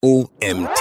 OMT.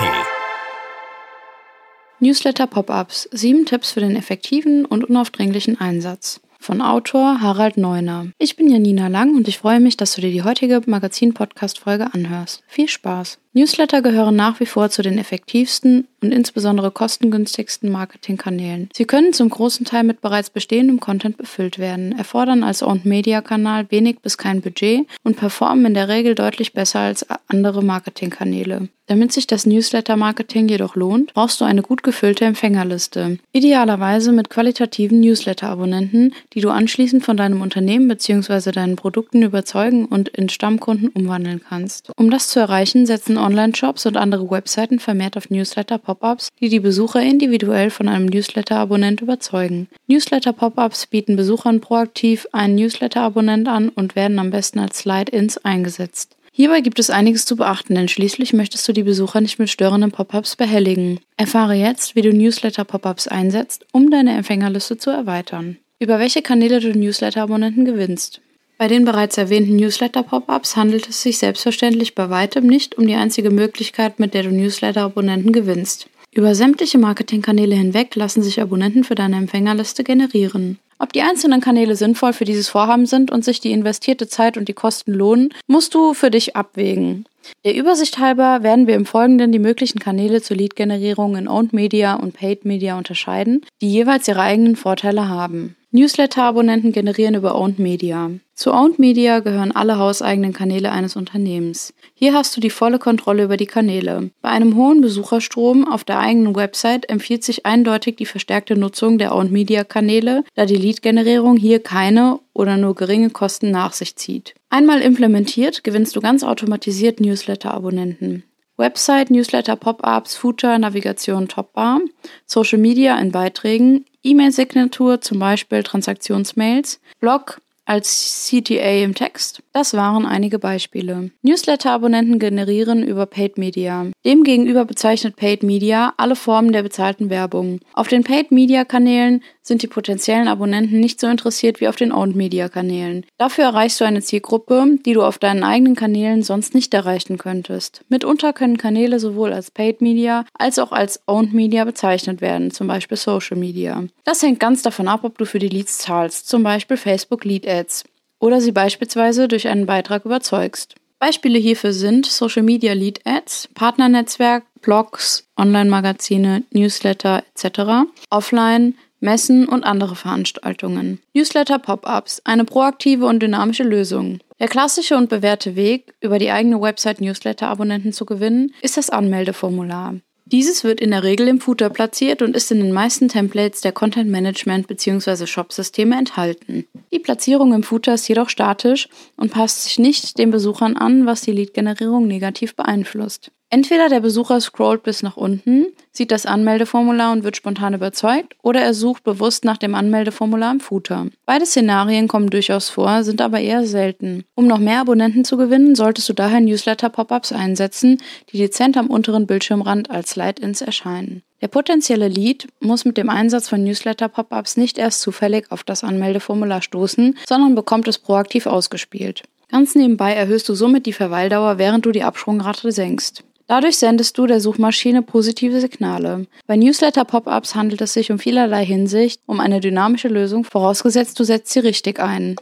Newsletter Pop-ups. Sieben Tipps für den effektiven und unaufdringlichen Einsatz. Von Autor Harald Neuner. Ich bin Janina Lang und ich freue mich, dass du dir die heutige Magazin-Podcast-Folge anhörst. Viel Spaß! Newsletter gehören nach wie vor zu den effektivsten und insbesondere kostengünstigsten Marketingkanälen. Sie können zum großen Teil mit bereits bestehendem Content befüllt werden, erfordern als Owned-Media-Kanal wenig bis kein Budget und performen in der Regel deutlich besser als andere Marketingkanäle. Damit sich das Newsletter-Marketing jedoch lohnt, brauchst du eine gut gefüllte Empfängerliste. Idealerweise mit qualitativen Newsletter-Abonnenten, die du anschließend von deinem Unternehmen bzw. deinen Produkten überzeugen und in Stammkunden umwandeln kannst. Um das zu erreichen, setzen Online-Shops und andere Webseiten vermehrt auf Newsletter-Pop-ups, die die Besucher individuell von einem Newsletter-Abonnent überzeugen. Newsletter-Pop-ups bieten Besuchern proaktiv einen Newsletter-Abonnent an und werden am besten als Slide-ins eingesetzt. Hierbei gibt es einiges zu beachten, denn schließlich möchtest du die Besucher nicht mit störenden Pop-ups behelligen. Erfahre jetzt, wie du Newsletter-Pop-ups einsetzt, um deine Empfängerliste zu erweitern. Über welche Kanäle du Newsletter-Abonnenten gewinnst. Bei den bereits erwähnten Newsletter-Pop-ups handelt es sich selbstverständlich bei weitem nicht um die einzige Möglichkeit, mit der du Newsletter-Abonnenten gewinnst. Über sämtliche Marketingkanäle hinweg lassen sich Abonnenten für deine Empfängerliste generieren. Ob die einzelnen Kanäle sinnvoll für dieses Vorhaben sind und sich die investierte Zeit und die Kosten lohnen, musst du für dich abwägen. Der Übersicht halber werden wir im Folgenden die möglichen Kanäle zur Lead-Generierung in Owned Media und Paid Media unterscheiden, die jeweils ihre eigenen Vorteile haben. Newsletter-Abonnenten generieren über Owned Media. Zu Owned Media gehören alle hauseigenen Kanäle eines Unternehmens. Hier hast du die volle Kontrolle über die Kanäle. Bei einem hohen Besucherstrom auf der eigenen Website empfiehlt sich eindeutig die verstärkte Nutzung der Owned Media Kanäle, da die Lead-Generierung hier keine oder nur geringe Kosten nach sich zieht. Einmal implementiert, gewinnst du ganz automatisiert Newsletter-Abonnenten. Website, Newsletter, Pop-ups, Footer, Navigation, Topbar, Social Media in Beiträgen, E-Mail-Signatur, zum Beispiel Transaktionsmails, Blog, als CTA im Text. Das waren einige Beispiele. Newsletter-Abonnenten generieren über Paid Media. Demgegenüber bezeichnet Paid Media alle Formen der bezahlten Werbung. Auf den Paid Media Kanälen sind die potenziellen Abonnenten nicht so interessiert wie auf den Owned Media Kanälen. Dafür erreichst du eine Zielgruppe, die du auf deinen eigenen Kanälen sonst nicht erreichen könntest. Mitunter können Kanäle sowohl als Paid Media als auch als Owned Media bezeichnet werden, zum Beispiel Social Media. Das hängt ganz davon ab, ob du für die Leads zahlst, zum Beispiel Facebook Lead Ads, oder sie beispielsweise durch einen Beitrag überzeugst. Beispiele hierfür sind Social Media Lead Ads, Partnernetzwerk, Blogs, Online-Magazine, Newsletter etc., Offline, Messen und andere Veranstaltungen. Newsletter Pop-ups, eine proaktive und dynamische Lösung. Der klassische und bewährte Weg, über die eigene Website Newsletter-Abonnenten zu gewinnen, ist das Anmeldeformular. Dieses wird in der Regel im Footer platziert und ist in den meisten Templates der Content Management bzw. Shop-Systeme enthalten. Die Platzierung im Footer ist jedoch statisch und passt sich nicht den Besuchern an, was die Lead-Generierung negativ beeinflusst. Entweder der Besucher scrollt bis nach unten, sieht das Anmeldeformular und wird spontan überzeugt, oder er sucht bewusst nach dem Anmeldeformular im Footer. Beide Szenarien kommen durchaus vor, sind aber eher selten. Um noch mehr Abonnenten zu gewinnen, solltest du daher Newsletter-Pop-ups einsetzen, die dezent am unteren Bildschirmrand als Light-ins erscheinen. Der potenzielle Lead muss mit dem Einsatz von Newsletter-Pop-ups nicht erst zufällig auf das Anmeldeformular stoßen, sondern bekommt es proaktiv ausgespielt. Ganz nebenbei erhöhst du somit die Verweildauer, während du die Absprungrate senkst. Dadurch sendest du der Suchmaschine positive Signale. Bei Newsletter-Pop-ups handelt es sich um vielerlei Hinsicht um eine dynamische Lösung, vorausgesetzt du setzt sie richtig ein.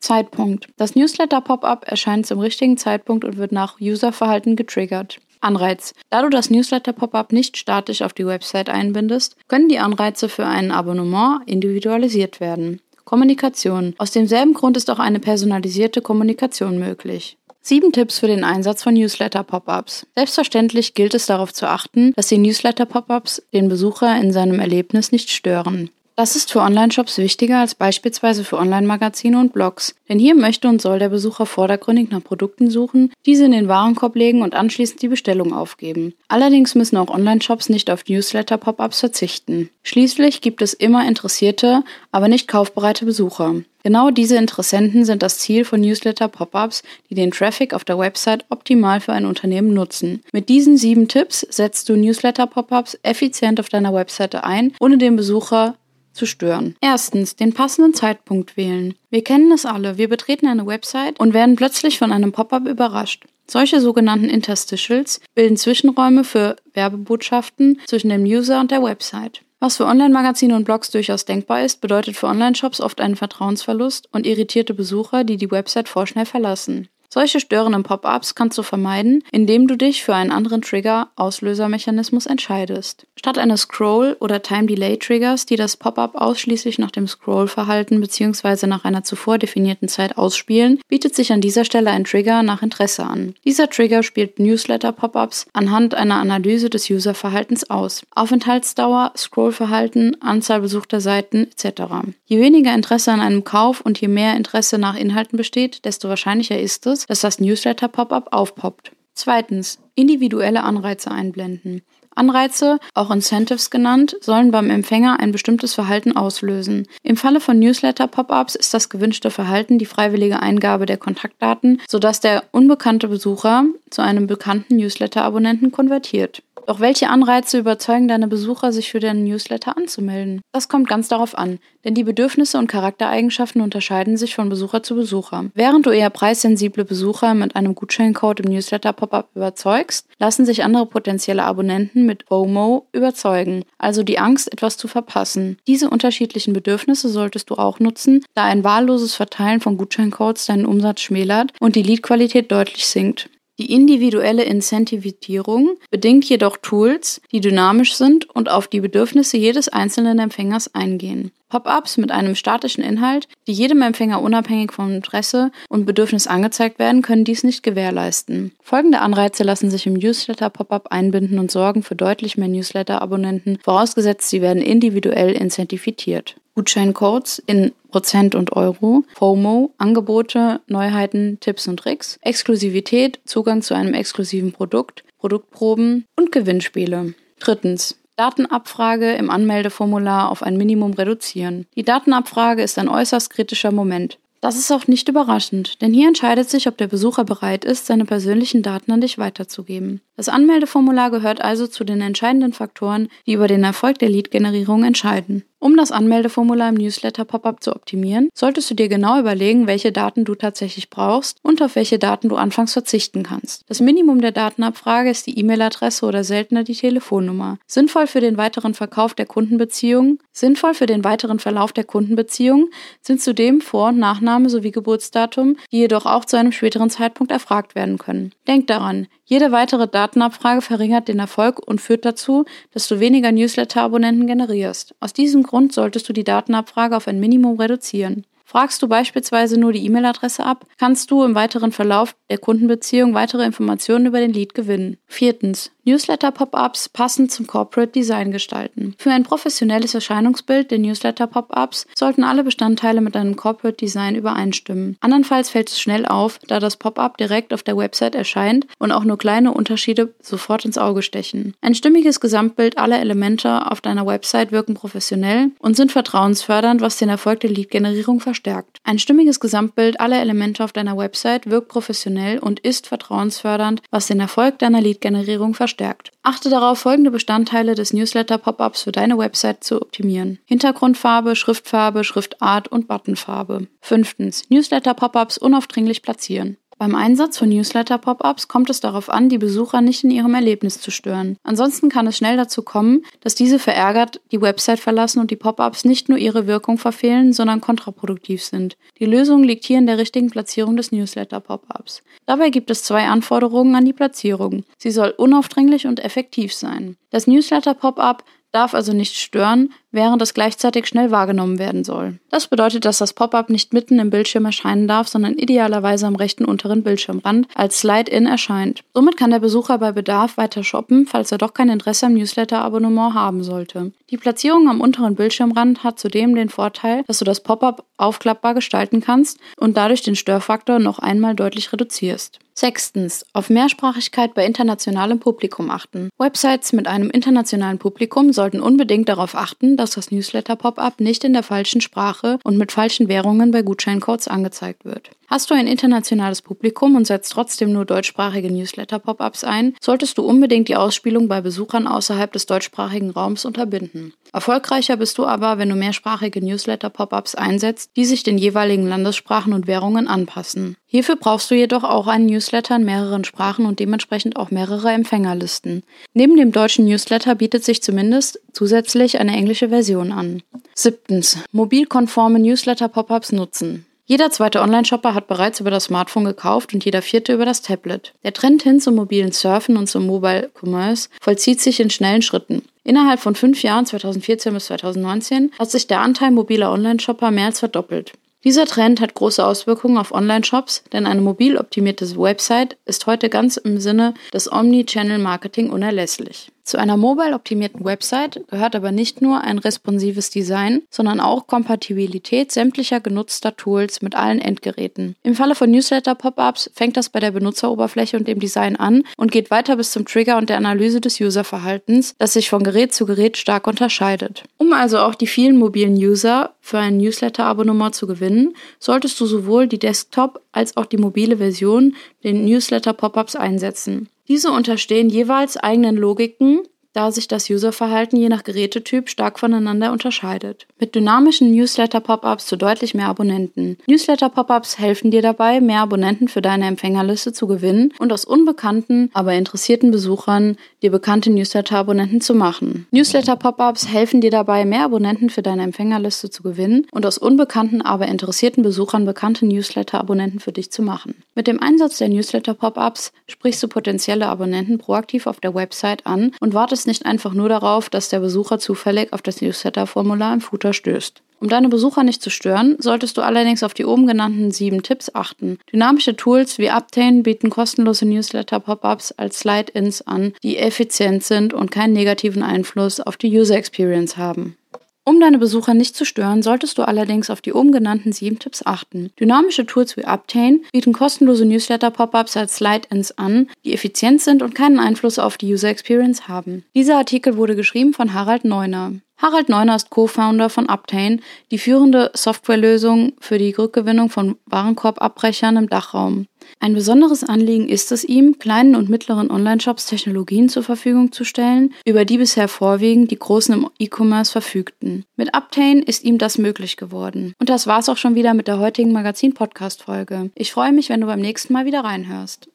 Zeitpunkt. Das Newsletter-Pop-up erscheint zum richtigen Zeitpunkt und wird nach Userverhalten getriggert. Anreiz. Da du das Newsletter-Pop-up nicht statisch auf die Website einbindest, können die Anreize für ein Abonnement individualisiert werden. Kommunikation. Aus demselben Grund ist auch eine personalisierte Kommunikation möglich. Sieben Tipps für den Einsatz von Newsletter-Pop-ups. Selbstverständlich gilt es darauf zu achten, dass die Newsletter-Pop-ups den Besucher in seinem Erlebnis nicht stören. Das ist für Online-Shops wichtiger als beispielsweise für Online-Magazine und Blogs, denn hier möchte und soll der Besucher vordergründig nach Produkten suchen, diese in den Warenkorb legen und anschließend die Bestellung aufgeben. Allerdings müssen auch Online-Shops nicht auf Newsletter-Pop-ups verzichten. Schließlich gibt es immer interessierte, aber nicht kaufbereite Besucher. Genau diese Interessenten sind das Ziel von Newsletter-Pop-ups, die den Traffic auf der Website optimal für ein Unternehmen nutzen. Mit diesen sieben Tipps setzt du Newsletter-Pop-ups effizient auf deiner Webseite ein, ohne den Besucher zu stören. Erstens, den passenden Zeitpunkt wählen. Wir kennen es alle, wir betreten eine Website und werden plötzlich von einem Pop-up überrascht. Solche sogenannten Interstitials bilden Zwischenräume für Werbebotschaften zwischen dem User und der Website. Was für Online-Magazine und Blogs durchaus denkbar ist, bedeutet für Online-Shops oft einen Vertrauensverlust und irritierte Besucher, die die Website vorschnell verlassen. Solche störenden Pop-ups kannst du vermeiden, indem du dich für einen anderen Trigger-Auslösermechanismus entscheidest. Statt eines Scroll- oder Time-Delay-Triggers, die das Pop-up ausschließlich nach dem Scroll-Verhalten bzw. nach einer zuvor definierten Zeit ausspielen, bietet sich an dieser Stelle ein Trigger nach Interesse an. Dieser Trigger spielt Newsletter-Pop-ups anhand einer Analyse des User-Verhaltens aus. Aufenthaltsdauer, Scrollverhalten, Anzahl besuchter Seiten etc. Je weniger Interesse an einem Kauf und je mehr Interesse nach Inhalten besteht, desto wahrscheinlicher ist es, dass das Newsletter-Pop-up aufpoppt. Zweitens, individuelle Anreize einblenden. Anreize, auch Incentives genannt, sollen beim Empfänger ein bestimmtes Verhalten auslösen. Im Falle von Newsletter-Pop-ups ist das gewünschte Verhalten die freiwillige Eingabe der Kontaktdaten, sodass der unbekannte Besucher zu einem bekannten Newsletter-Abonnenten konvertiert. Doch welche Anreize überzeugen deine Besucher, sich für deinen Newsletter anzumelden? Das kommt ganz darauf an, denn die Bedürfnisse und Charaktereigenschaften unterscheiden sich von Besucher zu Besucher. Während du eher preissensible Besucher mit einem Gutscheincode im Newsletter-Pop-up überzeugst, lassen sich andere potenzielle Abonnenten mit FOMO überzeugen, also die Angst, etwas zu verpassen. Diese unterschiedlichen Bedürfnisse solltest du auch nutzen, da ein wahlloses Verteilen von Gutscheincodes deinen Umsatz schmälert und die Leadqualität deutlich sinkt. Die individuelle Incentivierung bedingt jedoch Tools, die dynamisch sind und auf die Bedürfnisse jedes einzelnen Empfängers eingehen. Pop-ups mit einem statischen Inhalt, die jedem Empfänger unabhängig vom Interesse und Bedürfnis angezeigt werden, können dies nicht gewährleisten. Folgende Anreize lassen sich im Newsletter-Pop-up einbinden und sorgen für deutlich mehr Newsletter-Abonnenten, vorausgesetzt sie werden individuell incentiviert. Gutscheincodes in Prozent und Euro, FOMO, Angebote, Neuheiten, Tipps und Tricks, Exklusivität, Zugang zu einem exklusiven Produkt, Produktproben und Gewinnspiele. Drittens. Datenabfrage im Anmeldeformular auf ein Minimum reduzieren. Die Datenabfrage ist ein äußerst kritischer Moment. Das ist auch nicht überraschend, denn hier entscheidet sich, ob der Besucher bereit ist, seine persönlichen Daten an dich weiterzugeben. Das Anmeldeformular gehört also zu den entscheidenden Faktoren, die über den Erfolg der Lead-Generierung entscheiden. Um das Anmeldeformular im Newsletter-Pop-up zu optimieren, solltest du dir genau überlegen, welche Daten du tatsächlich brauchst und auf welche Daten du anfangs verzichten kannst. Das Minimum der Datenabfrage ist die E-Mail-Adresse oder seltener die Telefonnummer. Sinnvoll für den weiteren Verkauf der Kundenbeziehung, sinnvoll für den weiteren Verlauf der Kundenbeziehung sind zudem Vor- und Nachname sowie Geburtsdatum, die jedoch auch zu einem späteren Zeitpunkt erfragt werden können. Denk daran, jede weitere Datenabfrage verringert den Erfolg und führt dazu, dass du weniger Newsletter-Abonnenten generierst. Aus diesem Grund solltest du die Datenabfrage auf ein Minimum reduzieren. Fragst du beispielsweise nur die E-Mail-Adresse ab, kannst du im weiteren Verlauf der Kundenbeziehung weitere Informationen über den Lead gewinnen. Viertens. Newsletter-Pop-ups passend zum Corporate Design gestalten. Für ein professionelles Erscheinungsbild der Newsletter-Pop-ups sollten alle Bestandteile mit einem Corporate Design übereinstimmen. Andernfalls fällt es schnell auf, da das Pop-up direkt auf der Website erscheint und auch nur kleine Unterschiede sofort ins Auge stechen. Ein stimmiges Gesamtbild aller Elemente auf deiner Website wirken professionell und sind vertrauensfördernd, was den Erfolg der Lead-Generierung verstärkt. Ein stimmiges Gesamtbild aller Elemente auf deiner Website wirkt professionell und ist vertrauensfördernd, was den Erfolg deiner Lead-Generierung verstärkt verstärkt. Achte darauf, folgende Bestandteile des Newsletter-Pop-ups für deine Website zu optimieren. Hintergrundfarbe, Schriftfarbe, Schriftart und Buttonfarbe. Fünftens. Newsletter-Pop-ups unaufdringlich platzieren. Beim Einsatz von Newsletter-Pop-ups kommt es darauf an, die Besucher nicht in ihrem Erlebnis zu stören. Ansonsten kann es schnell dazu kommen, dass diese verärgert die Website verlassen und die Pop-ups nicht nur ihre Wirkung verfehlen, sondern kontraproduktiv sind. Die Lösung liegt hier in der richtigen Platzierung des Newsletter-Pop-ups. Dabei gibt es zwei Anforderungen an die Platzierung. Sie soll unaufdringlich und effektiv sein. Das Newsletter-Pop-up darf also nicht stören, während es gleichzeitig schnell wahrgenommen werden soll. Das bedeutet, dass das Pop-up nicht mitten im Bildschirm erscheinen darf, sondern idealerweise am rechten unteren Bildschirmrand als Slide-In erscheint. Somit kann der Besucher bei Bedarf weiter shoppen, falls er doch kein Interesse am Newsletter-Abonnement haben sollte. Die Platzierung am unteren Bildschirmrand hat zudem den Vorteil, dass du das Pop-up aufklappbar gestalten kannst und dadurch den Störfaktor noch einmal deutlich reduzierst. Sechstens. Auf Mehrsprachigkeit bei internationalem Publikum achten. Websites mit einem internationalen Publikum sollten unbedingt darauf achten, dass das Newsletter-Pop-up nicht in der falschen Sprache und mit falschen Währungen bei Gutscheincodes angezeigt wird. Hast du ein internationales Publikum und setzt trotzdem nur deutschsprachige Newsletter-Pop-ups ein, solltest du unbedingt die Ausspielung bei Besuchern außerhalb des deutschsprachigen Raums unterbinden. Erfolgreicher bist du aber, wenn du mehrsprachige Newsletter-Pop-ups einsetzt, die sich den jeweiligen Landessprachen und Währungen anpassen. Hierfür brauchst du jedoch auch einen Newsletter in mehreren Sprachen und dementsprechend auch mehrere Empfängerlisten. Neben dem deutschen Newsletter bietet sich zumindest zusätzlich eine englische Version an. Siebtens. Mobilkonforme Newsletter-Pop-ups nutzen. Jeder zweite Online-Shopper hat bereits über das Smartphone gekauft und jeder vierte über das Tablet. Der Trend hin zum mobilen Surfen und zum Mobile Commerce vollzieht sich in schnellen Schritten. Innerhalb von fünf Jahren, 2014 bis 2019, hat sich der Anteil mobiler Online-Shopper mehr als verdoppelt. Dieser Trend hat große Auswirkungen auf Online-Shops, denn eine mobil optimierte Website ist heute ganz im Sinne des Omni-Channel-Marketing unerlässlich. Zu einer mobile optimierten Website gehört aber nicht nur ein responsives Design, sondern auch Kompatibilität sämtlicher genutzter Tools mit allen Endgeräten. Im Falle von Newsletter-Pop-ups fängt das bei der Benutzeroberfläche und dem Design an und geht weiter bis zum Trigger und der Analyse des Userverhaltens, das sich von Gerät zu Gerät stark unterscheidet. Um also auch die vielen mobilen User für ein Newsletter-Abonnement zu gewinnen, solltest du sowohl die Desktop- als auch die mobile Version den Newsletter-Pop-ups einsetzen. Diese unterstehen jeweils eigenen Logiken, da sich das Userverhalten je nach Gerätetyp stark voneinander unterscheidet. Mit dynamischen Newsletter-Pop-ups zu deutlich mehr Abonnenten. Newsletter-Pop-ups helfen dir dabei, mehr Abonnenten für deine Empfängerliste zu gewinnen und aus unbekannten, aber interessierten Besuchern dir bekannte Newsletter-Abonnenten zu machen. Newsletter-Pop-ups helfen dir dabei, mehr Abonnenten für deine Empfängerliste zu gewinnen und aus unbekannten, aber interessierten Besuchern bekannte Newsletter-Abonnenten für dich zu machen. Mit dem Einsatz der Newsletter-Pop-ups sprichst du potenzielle Abonnenten proaktiv auf der Website an und wartest wartest nicht einfach nur darauf, dass der Besucher zufällig auf das Newsletter-Formular im Footer stößt. Um deine Besucher nicht zu stören, solltest du allerdings auf die oben genannten sieben Tipps achten. Dynamische Tools wie Uptain bieten kostenlose Newsletter-Pop-ups als Slide-ins an, die effizient sind und keinen negativen Einfluss auf die User Experience haben. Um deine Besucher nicht zu stören, solltest du allerdings auf die oben genannten sieben Tipps achten. Dynamische Tools wie Uptain bieten kostenlose Newsletter-Pop-ups als Slide-ins an, die effizient sind und keinen Einfluss auf die User Experience haben. Dieser Artikel wurde geschrieben von Harald Neuner. Harald Neuner ist Co-Founder von Uptain, die führende Softwarelösung für die Rückgewinnung von Warenkorbabbrechern im Dachraum. Ein besonderes Anliegen ist es ihm, kleinen und mittleren Online-Shops Technologien zur Verfügung zu stellen, über die bisher vorwiegend die Großen im E-Commerce verfügten. Mit Uptain ist ihm das möglich geworden. Und das war's auch schon wieder mit der heutigen Magazin-Podcast-Folge. Ich freue mich, wenn du beim nächsten Mal wieder reinhörst.